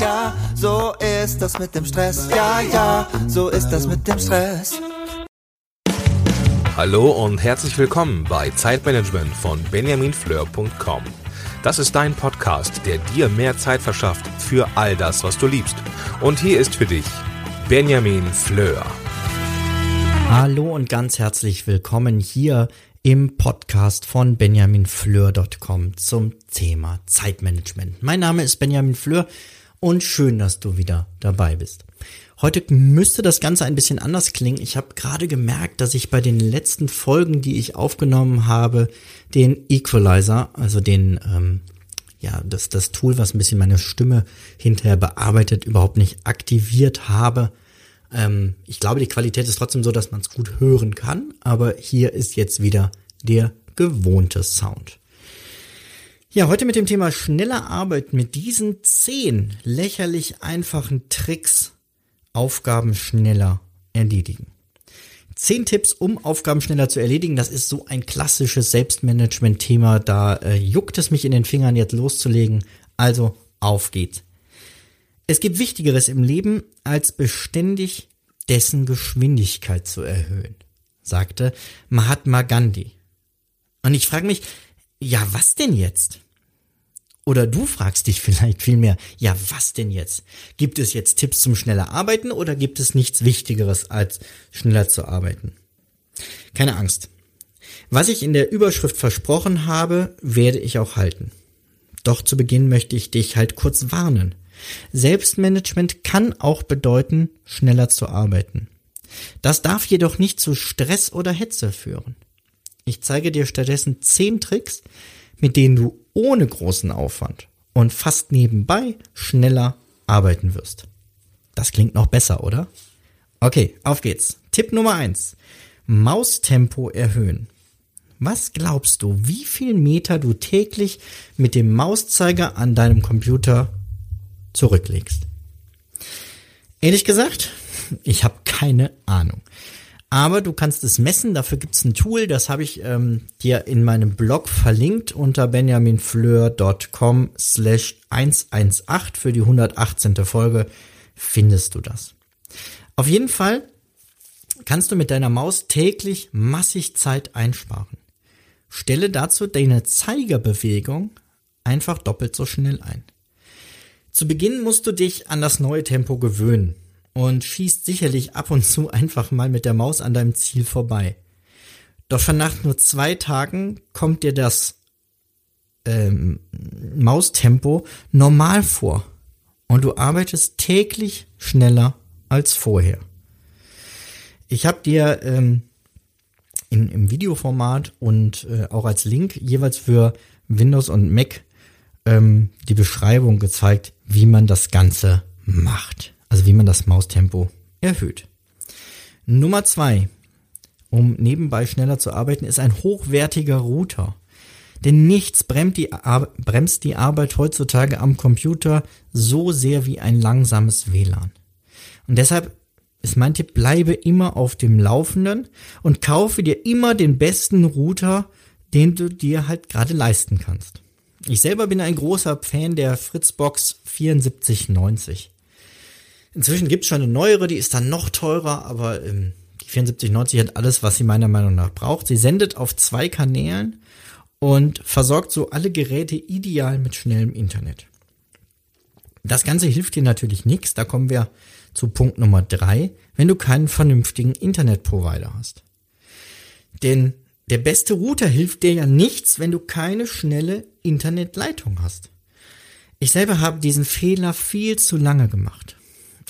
ja, so ist das mit dem Stress. Ja, ja, so ist das mit dem Stress. Hallo und herzlich willkommen bei Zeitmanagement von benjaminfleur.com. Das ist dein Podcast, der dir mehr Zeit verschafft für all das, was du liebst. Und hier ist für dich Benjamin Fleur. Hallo und ganz herzlich willkommen hier im Podcast von benjaminfleur.com zum Thema Zeitmanagement. Mein Name ist Benjamin Fleur und schön, dass du wieder dabei bist. Heute müsste das Ganze ein bisschen anders klingen. Ich habe gerade gemerkt, dass ich bei den letzten Folgen, die ich aufgenommen habe, den Equalizer, also den, ähm, ja, das, das Tool, was ein bisschen meine Stimme hinterher bearbeitet, überhaupt nicht aktiviert habe. Ähm, ich glaube, die Qualität ist trotzdem so, dass man es gut hören kann, aber hier ist jetzt wieder der gewohnte Sound. Ja, heute mit dem Thema schneller Arbeit mit diesen zehn lächerlich einfachen Tricks Aufgaben schneller erledigen. Zehn Tipps, um Aufgaben schneller zu erledigen. Das ist so ein klassisches Selbstmanagement-Thema. Da äh, juckt es mich in den Fingern, jetzt loszulegen. Also auf geht's. Es gibt Wichtigeres im Leben, als beständig dessen Geschwindigkeit zu erhöhen, sagte Mahatma Gandhi. Und ich frage mich, ja, was denn jetzt? Oder du fragst dich vielleicht vielmehr, ja, was denn jetzt? Gibt es jetzt Tipps zum schneller Arbeiten oder gibt es nichts Wichtigeres als schneller zu arbeiten? Keine Angst. Was ich in der Überschrift versprochen habe, werde ich auch halten. Doch zu Beginn möchte ich dich halt kurz warnen. Selbstmanagement kann auch bedeuten, schneller zu arbeiten. Das darf jedoch nicht zu Stress oder Hetze führen. Ich zeige dir stattdessen zehn Tricks, mit denen du ohne großen Aufwand und fast nebenbei schneller arbeiten wirst. Das klingt noch besser, oder? Okay, auf geht's. Tipp Nummer eins: Maustempo erhöhen. Was glaubst du, wie viel Meter du täglich mit dem Mauszeiger an deinem Computer zurücklegst? Ehrlich gesagt, ich habe keine Ahnung. Aber du kannst es messen, dafür gibt es ein Tool, das habe ich ähm, dir in meinem Blog verlinkt unter benjaminfleur.com slash 118 für die 118. Folge findest du das. Auf jeden Fall kannst du mit deiner Maus täglich massig Zeit einsparen. Stelle dazu deine Zeigerbewegung einfach doppelt so schnell ein. Zu Beginn musst du dich an das neue Tempo gewöhnen und schießt sicherlich ab und zu einfach mal mit der Maus an deinem Ziel vorbei. Doch schon nach nur zwei Tagen kommt dir das ähm, Maustempo normal vor und du arbeitest täglich schneller als vorher. Ich habe dir ähm, in, im Videoformat und äh, auch als Link jeweils für Windows und Mac ähm, die Beschreibung gezeigt, wie man das Ganze macht also wie man das Maustempo erhöht. Nummer zwei, um nebenbei schneller zu arbeiten, ist ein hochwertiger Router. Denn nichts bremst die, bremst die Arbeit heutzutage am Computer so sehr wie ein langsames WLAN. Und deshalb ist mein Tipp, bleibe immer auf dem Laufenden und kaufe dir immer den besten Router, den du dir halt gerade leisten kannst. Ich selber bin ein großer Fan der Fritzbox 7490. Inzwischen gibt's schon eine neuere, die ist dann noch teurer, aber ähm, die 7490 hat alles, was sie meiner Meinung nach braucht. Sie sendet auf zwei Kanälen und versorgt so alle Geräte ideal mit schnellem Internet. Das Ganze hilft dir natürlich nichts. Da kommen wir zu Punkt Nummer drei, wenn du keinen vernünftigen Internetprovider hast. Denn der beste Router hilft dir ja nichts, wenn du keine schnelle Internetleitung hast. Ich selber habe diesen Fehler viel zu lange gemacht.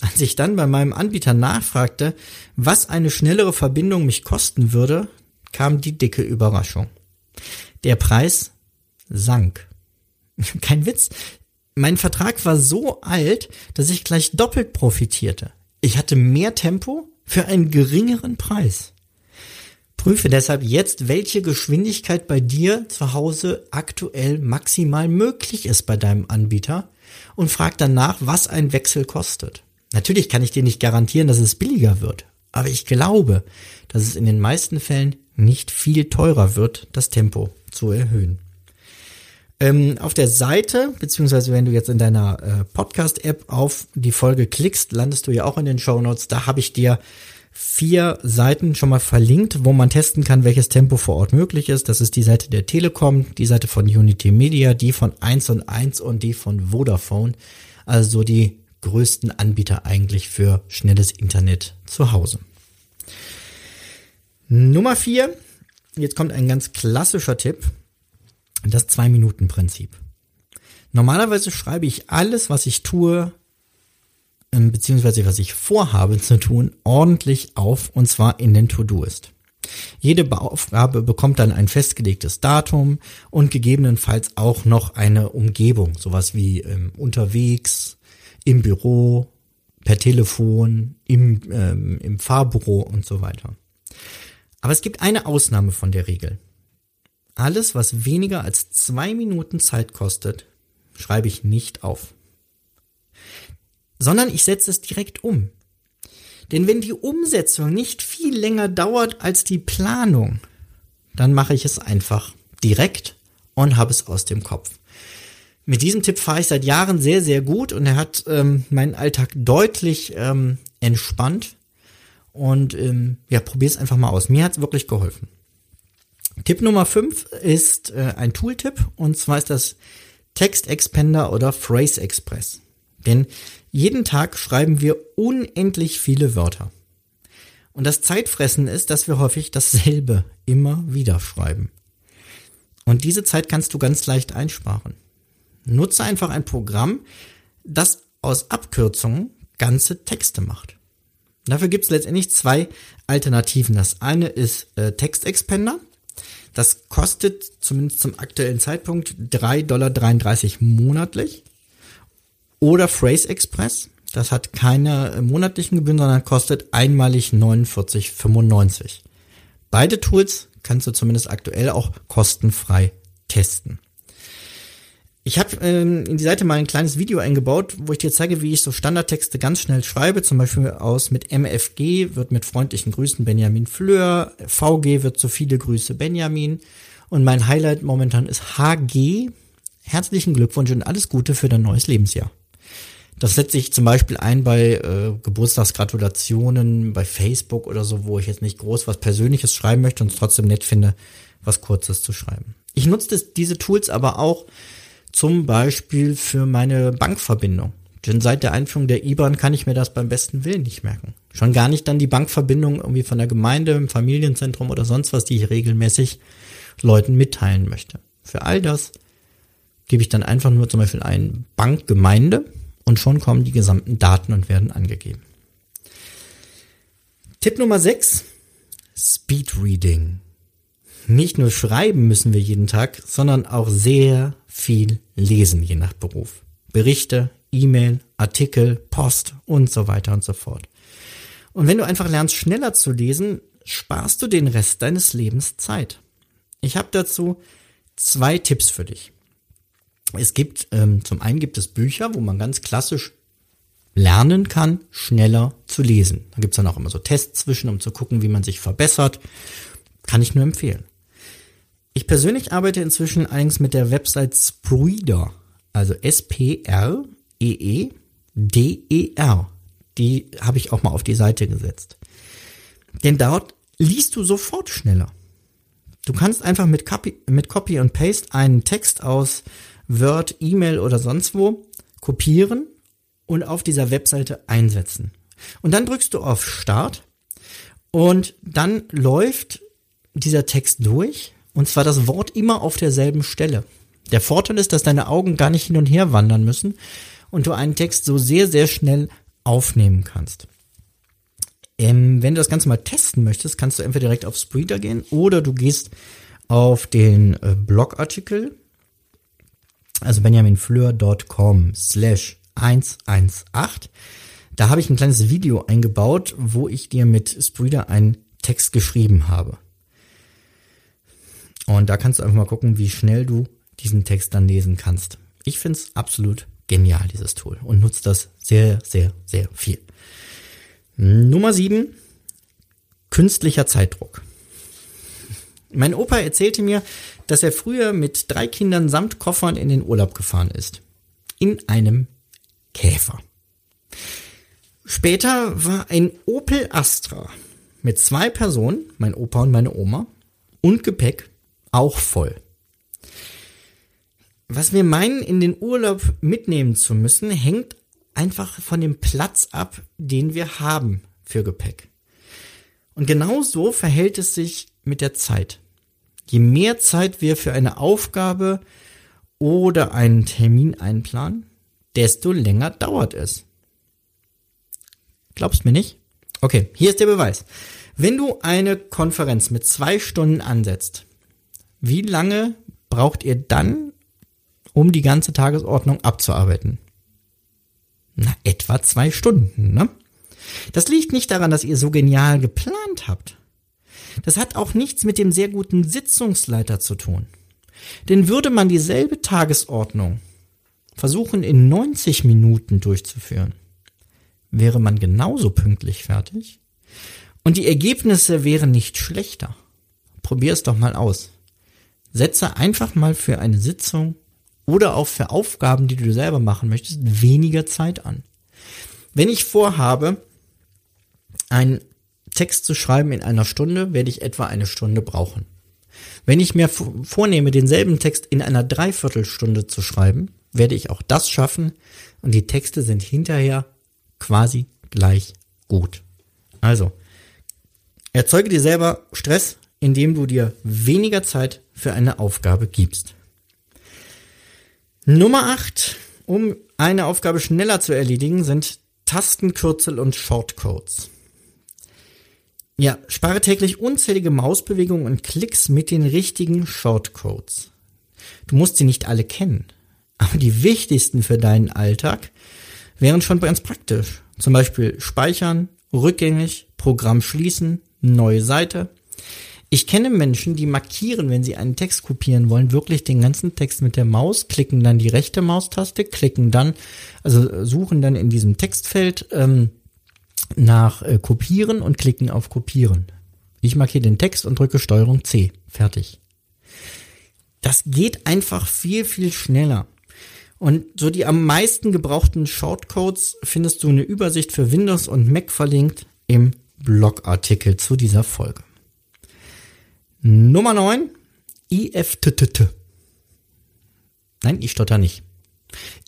Als ich dann bei meinem Anbieter nachfragte, was eine schnellere Verbindung mich kosten würde, kam die dicke Überraschung. Der Preis sank. Kein Witz. Mein Vertrag war so alt, dass ich gleich doppelt profitierte. Ich hatte mehr Tempo für einen geringeren Preis. Prüfe deshalb jetzt, welche Geschwindigkeit bei dir zu Hause aktuell maximal möglich ist bei deinem Anbieter und frag danach, was ein Wechsel kostet. Natürlich kann ich dir nicht garantieren, dass es billiger wird, aber ich glaube, dass es in den meisten Fällen nicht viel teurer wird, das Tempo zu erhöhen. Ähm, auf der Seite, beziehungsweise wenn du jetzt in deiner äh, Podcast-App auf die Folge klickst, landest du ja auch in den Show Notes. Da habe ich dir vier Seiten schon mal verlinkt, wo man testen kann, welches Tempo vor Ort möglich ist. Das ist die Seite der Telekom, die Seite von Unity Media, die von 1 und 1 und die von Vodafone. Also die größten Anbieter eigentlich für schnelles Internet zu Hause. Nummer vier. Jetzt kommt ein ganz klassischer Tipp. Das Zwei-Minuten-Prinzip. Normalerweise schreibe ich alles, was ich tue, ähm, beziehungsweise was ich vorhabe zu tun, ordentlich auf und zwar in den To-Do-Ist. Jede Aufgabe bekommt dann ein festgelegtes Datum und gegebenenfalls auch noch eine Umgebung, sowas wie ähm, unterwegs, im Büro, per Telefon, im, ähm, im Fahrbüro und so weiter. Aber es gibt eine Ausnahme von der Regel. Alles, was weniger als zwei Minuten Zeit kostet, schreibe ich nicht auf. Sondern ich setze es direkt um. Denn wenn die Umsetzung nicht viel länger dauert als die Planung, dann mache ich es einfach direkt und habe es aus dem Kopf. Mit diesem Tipp fahre ich seit Jahren sehr, sehr gut und er hat ähm, meinen Alltag deutlich ähm, entspannt. Und ähm, ja, probier es einfach mal aus. Mir hat es wirklich geholfen. Tipp Nummer 5 ist äh, ein Tooltip und zwar ist das Text Expander oder Phrase Express. Denn jeden Tag schreiben wir unendlich viele Wörter. Und das Zeitfressen ist, dass wir häufig dasselbe immer wieder schreiben. Und diese Zeit kannst du ganz leicht einsparen. Nutze einfach ein Programm, das aus Abkürzungen ganze Texte macht. Dafür gibt es letztendlich zwei Alternativen. Das eine ist äh, Text. Das kostet zumindest zum aktuellen Zeitpunkt 3,33 Dollar monatlich. Oder Phrase Express. Das hat keine äh, monatlichen Gebühren, sondern kostet einmalig 49,95. Beide Tools kannst du zumindest aktuell auch kostenfrei testen. Ich habe ähm, in die Seite mal ein kleines Video eingebaut, wo ich dir zeige, wie ich so Standardtexte ganz schnell schreibe. Zum Beispiel aus mit MFG wird mit freundlichen Grüßen Benjamin Fleur, VG wird so viele Grüße Benjamin und mein Highlight momentan ist HG. Herzlichen Glückwunsch und alles Gute für dein neues Lebensjahr. Das setze ich zum Beispiel ein bei äh, Geburtstagsgratulationen, bei Facebook oder so, wo ich jetzt nicht groß was Persönliches schreiben möchte und es trotzdem nett finde, was Kurzes zu schreiben. Ich nutze diese Tools aber auch zum Beispiel für meine Bankverbindung. Denn seit der Einführung der IBAN kann ich mir das beim besten Willen nicht merken. Schon gar nicht dann die Bankverbindung irgendwie von der Gemeinde, im Familienzentrum oder sonst was, die ich regelmäßig Leuten mitteilen möchte. Für all das gebe ich dann einfach nur zum Beispiel ein Bankgemeinde und schon kommen die gesamten Daten und werden angegeben. Tipp Nummer 6. Speed Reading. Nicht nur schreiben müssen wir jeden Tag, sondern auch sehr viel lesen, je nach Beruf. Berichte, E-Mail, Artikel, Post und so weiter und so fort. Und wenn du einfach lernst, schneller zu lesen, sparst du den Rest deines Lebens Zeit. Ich habe dazu zwei Tipps für dich. Es gibt, ähm, zum einen gibt es Bücher, wo man ganz klassisch lernen kann, schneller zu lesen. Da gibt's dann auch immer so Tests zwischen, um zu gucken, wie man sich verbessert. Kann ich nur empfehlen. Ich persönlich arbeite inzwischen allerdings mit der Website Spreeder, also S-P-R-E-E-D-E-R. Die habe ich auch mal auf die Seite gesetzt. Denn dort liest du sofort schneller. Du kannst einfach mit Copy, mit Copy und Paste einen Text aus Word, E-Mail oder sonst wo kopieren und auf dieser Webseite einsetzen. Und dann drückst du auf Start und dann läuft dieser Text durch und zwar das Wort immer auf derselben Stelle. Der Vorteil ist, dass deine Augen gar nicht hin und her wandern müssen und du einen Text so sehr, sehr schnell aufnehmen kannst. Ähm, wenn du das Ganze mal testen möchtest, kannst du entweder direkt auf Spreader gehen oder du gehst auf den äh, Blogartikel, also benjaminfleur.com slash 118. Da habe ich ein kleines Video eingebaut, wo ich dir mit Spreader einen Text geschrieben habe. Und da kannst du einfach mal gucken, wie schnell du diesen Text dann lesen kannst. Ich find's absolut genial, dieses Tool, und nutze das sehr, sehr, sehr viel. Nummer sieben: Künstlicher Zeitdruck. Mein Opa erzählte mir, dass er früher mit drei Kindern samt Koffern in den Urlaub gefahren ist. In einem Käfer. Später war ein Opel Astra mit zwei Personen, mein Opa und meine Oma, und Gepäck auch voll. Was wir meinen, in den Urlaub mitnehmen zu müssen, hängt einfach von dem Platz ab, den wir haben für Gepäck. Und genau so verhält es sich mit der Zeit. Je mehr Zeit wir für eine Aufgabe oder einen Termin einplanen, desto länger dauert es. Glaubst mir nicht? Okay, hier ist der Beweis. Wenn du eine Konferenz mit zwei Stunden ansetzt, wie lange braucht ihr dann, um die ganze Tagesordnung abzuarbeiten? Na, etwa zwei Stunden, ne? Das liegt nicht daran, dass ihr so genial geplant habt. Das hat auch nichts mit dem sehr guten Sitzungsleiter zu tun. Denn würde man dieselbe Tagesordnung versuchen in 90 Minuten durchzuführen, wäre man genauso pünktlich fertig und die Ergebnisse wären nicht schlechter. Probier es doch mal aus. Setze einfach mal für eine Sitzung oder auch für Aufgaben, die du selber machen möchtest, weniger Zeit an. Wenn ich vorhabe, einen Text zu schreiben in einer Stunde, werde ich etwa eine Stunde brauchen. Wenn ich mir vornehme, denselben Text in einer Dreiviertelstunde zu schreiben, werde ich auch das schaffen und die Texte sind hinterher quasi gleich gut. Also, erzeuge dir selber Stress, indem du dir weniger Zeit für eine Aufgabe gibst. Nummer 8, um eine Aufgabe schneller zu erledigen, sind Tastenkürzel und Shortcodes. Ja, spare täglich unzählige Mausbewegungen und Klicks mit den richtigen Shortcodes. Du musst sie nicht alle kennen, aber die wichtigsten für deinen Alltag wären schon ganz praktisch. Zum Beispiel speichern, rückgängig, Programm schließen, neue Seite. Ich kenne Menschen, die markieren, wenn sie einen Text kopieren wollen, wirklich den ganzen Text mit der Maus, klicken dann die rechte Maustaste, klicken dann, also suchen dann in diesem Textfeld ähm, nach äh, Kopieren und klicken auf Kopieren. Ich markiere den Text und drücke Steuerung C. Fertig. Das geht einfach viel, viel schneller. Und so die am meisten gebrauchten Shortcodes findest du eine Übersicht für Windows und Mac verlinkt im Blogartikel zu dieser Folge. Nummer 9. IFTTT. Nein, ich stotter nicht.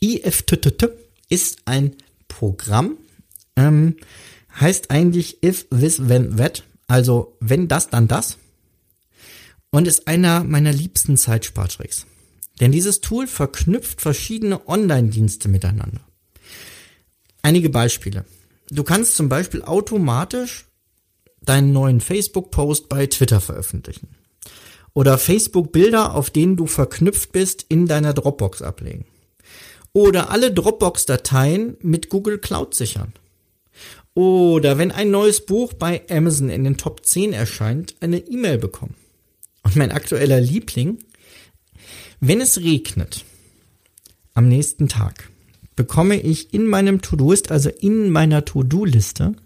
IFTTT ist ein Programm, ähm, heißt eigentlich if, this, when, that. Also wenn das, dann das. Und ist einer meiner liebsten Zeitspartricks. Denn dieses Tool verknüpft verschiedene Online-Dienste miteinander. Einige Beispiele. Du kannst zum Beispiel automatisch deinen neuen Facebook-Post bei Twitter veröffentlichen. Oder Facebook-Bilder, auf denen du verknüpft bist, in deiner Dropbox ablegen. Oder alle Dropbox-Dateien mit Google Cloud sichern. Oder wenn ein neues Buch bei Amazon in den Top 10 erscheint, eine E-Mail bekommen. Und mein aktueller Liebling, wenn es regnet am nächsten Tag, bekomme ich in meinem To-Do-List, also in meiner To-Do-Liste,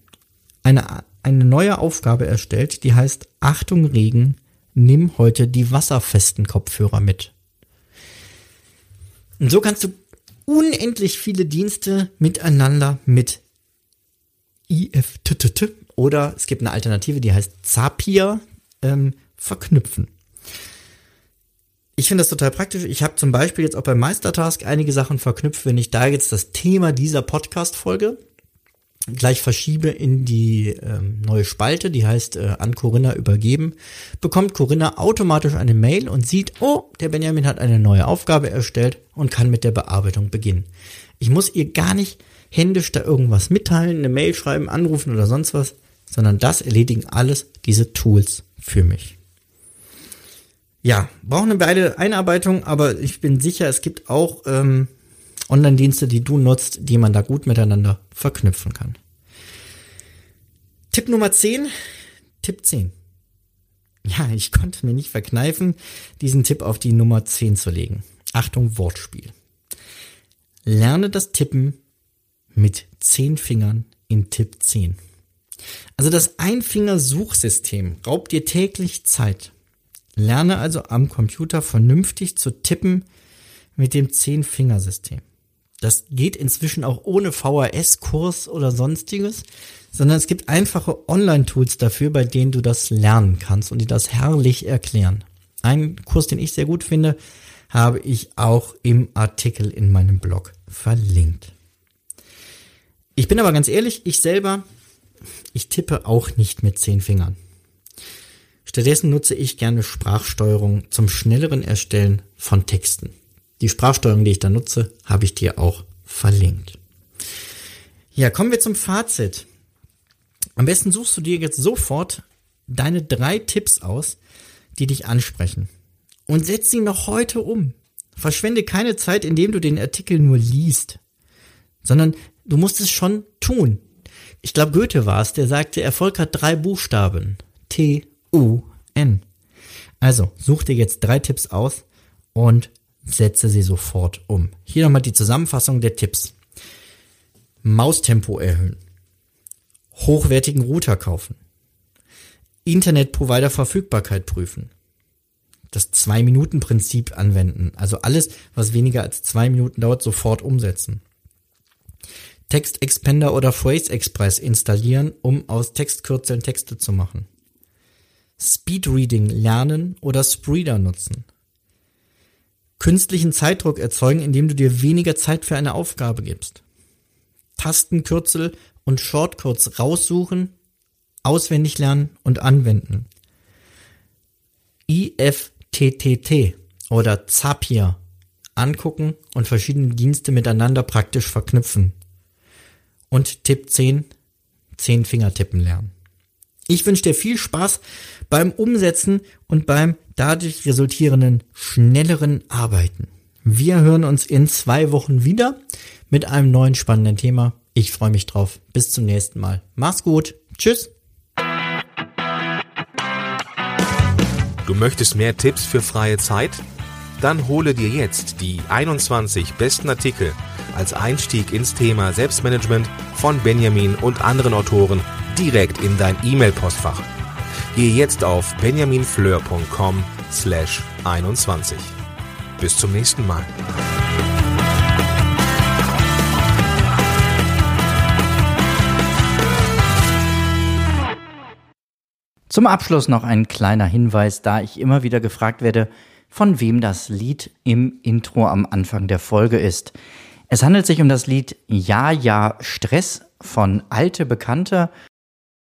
eine, eine neue Aufgabe erstellt, die heißt Achtung Regen, nimm heute die wasserfesten Kopfhörer mit. Und so kannst du unendlich viele Dienste miteinander mit IFTTT oder es gibt eine Alternative, die heißt Zapier ähm, verknüpfen. Ich finde das total praktisch. Ich habe zum Beispiel jetzt auch bei Meistertask einige Sachen verknüpft. Wenn ich da jetzt das Thema dieser Podcast-Folge gleich verschiebe in die ähm, neue Spalte, die heißt äh, an Corinna übergeben, bekommt Corinna automatisch eine Mail und sieht, oh, der Benjamin hat eine neue Aufgabe erstellt und kann mit der Bearbeitung beginnen. Ich muss ihr gar nicht händisch da irgendwas mitteilen, eine Mail schreiben, anrufen oder sonst was, sondern das erledigen alles diese Tools für mich. Ja, brauchen beide Einarbeitung, aber ich bin sicher, es gibt auch ähm, Online-Dienste, die du nutzt, die man da gut miteinander verknüpfen kann. Tipp Nummer 10. Tipp 10. Ja, ich konnte mir nicht verkneifen, diesen Tipp auf die Nummer 10 zu legen. Achtung, Wortspiel. Lerne das Tippen mit zehn Fingern in Tipp 10. Also das Einfinger-Suchsystem raubt dir täglich Zeit. Lerne also am Computer vernünftig zu tippen mit dem Zehn-Fingersystem. Das geht inzwischen auch ohne VHS-Kurs oder sonstiges, sondern es gibt einfache Online-Tools dafür, bei denen du das lernen kannst und die das herrlich erklären. Ein Kurs, den ich sehr gut finde, habe ich auch im Artikel in meinem Blog verlinkt. Ich bin aber ganz ehrlich, ich selber, ich tippe auch nicht mit zehn Fingern. Stattdessen nutze ich gerne Sprachsteuerung zum schnelleren Erstellen von Texten. Die Sprachsteuerung, die ich da nutze, habe ich dir auch verlinkt. Ja, kommen wir zum Fazit. Am besten suchst du dir jetzt sofort deine drei Tipps aus, die dich ansprechen. Und setz sie noch heute um. Verschwende keine Zeit, indem du den Artikel nur liest, sondern du musst es schon tun. Ich glaube, Goethe war es, der sagte, Erfolg hat drei Buchstaben. T, U, N. Also, such dir jetzt drei Tipps aus und setze sie sofort um. Hier nochmal die Zusammenfassung der Tipps. Maustempo erhöhen. Hochwertigen Router kaufen. Internetprovider Verfügbarkeit prüfen. Das Zwei-Minuten-Prinzip anwenden. Also alles, was weniger als zwei Minuten dauert, sofort umsetzen. Text Expander oder Phrase Express installieren, um aus Textkürzeln Texte zu machen. Speedreading lernen oder Spreader nutzen künstlichen Zeitdruck erzeugen, indem du dir weniger Zeit für eine Aufgabe gibst. Tastenkürzel und Shortcuts raussuchen, auswendig lernen und anwenden. IFTTT oder Zapier angucken und verschiedene Dienste miteinander praktisch verknüpfen. Und Tipp 10, 10 Finger tippen lernen. Ich wünsche dir viel Spaß beim Umsetzen und beim dadurch resultierenden schnelleren Arbeiten. Wir hören uns in zwei Wochen wieder mit einem neuen spannenden Thema. Ich freue mich drauf. Bis zum nächsten Mal. Mach's gut. Tschüss. Du möchtest mehr Tipps für freie Zeit? Dann hole dir jetzt die 21 besten Artikel als Einstieg ins Thema Selbstmanagement von Benjamin und anderen Autoren direkt in dein E-Mail-Postfach. Gehe jetzt auf benjaminfleur.com slash 21. Bis zum nächsten Mal. Zum Abschluss noch ein kleiner Hinweis, da ich immer wieder gefragt werde, von wem das Lied im Intro am Anfang der Folge ist. Es handelt sich um das Lied Ja, ja, Stress von Alte Bekannte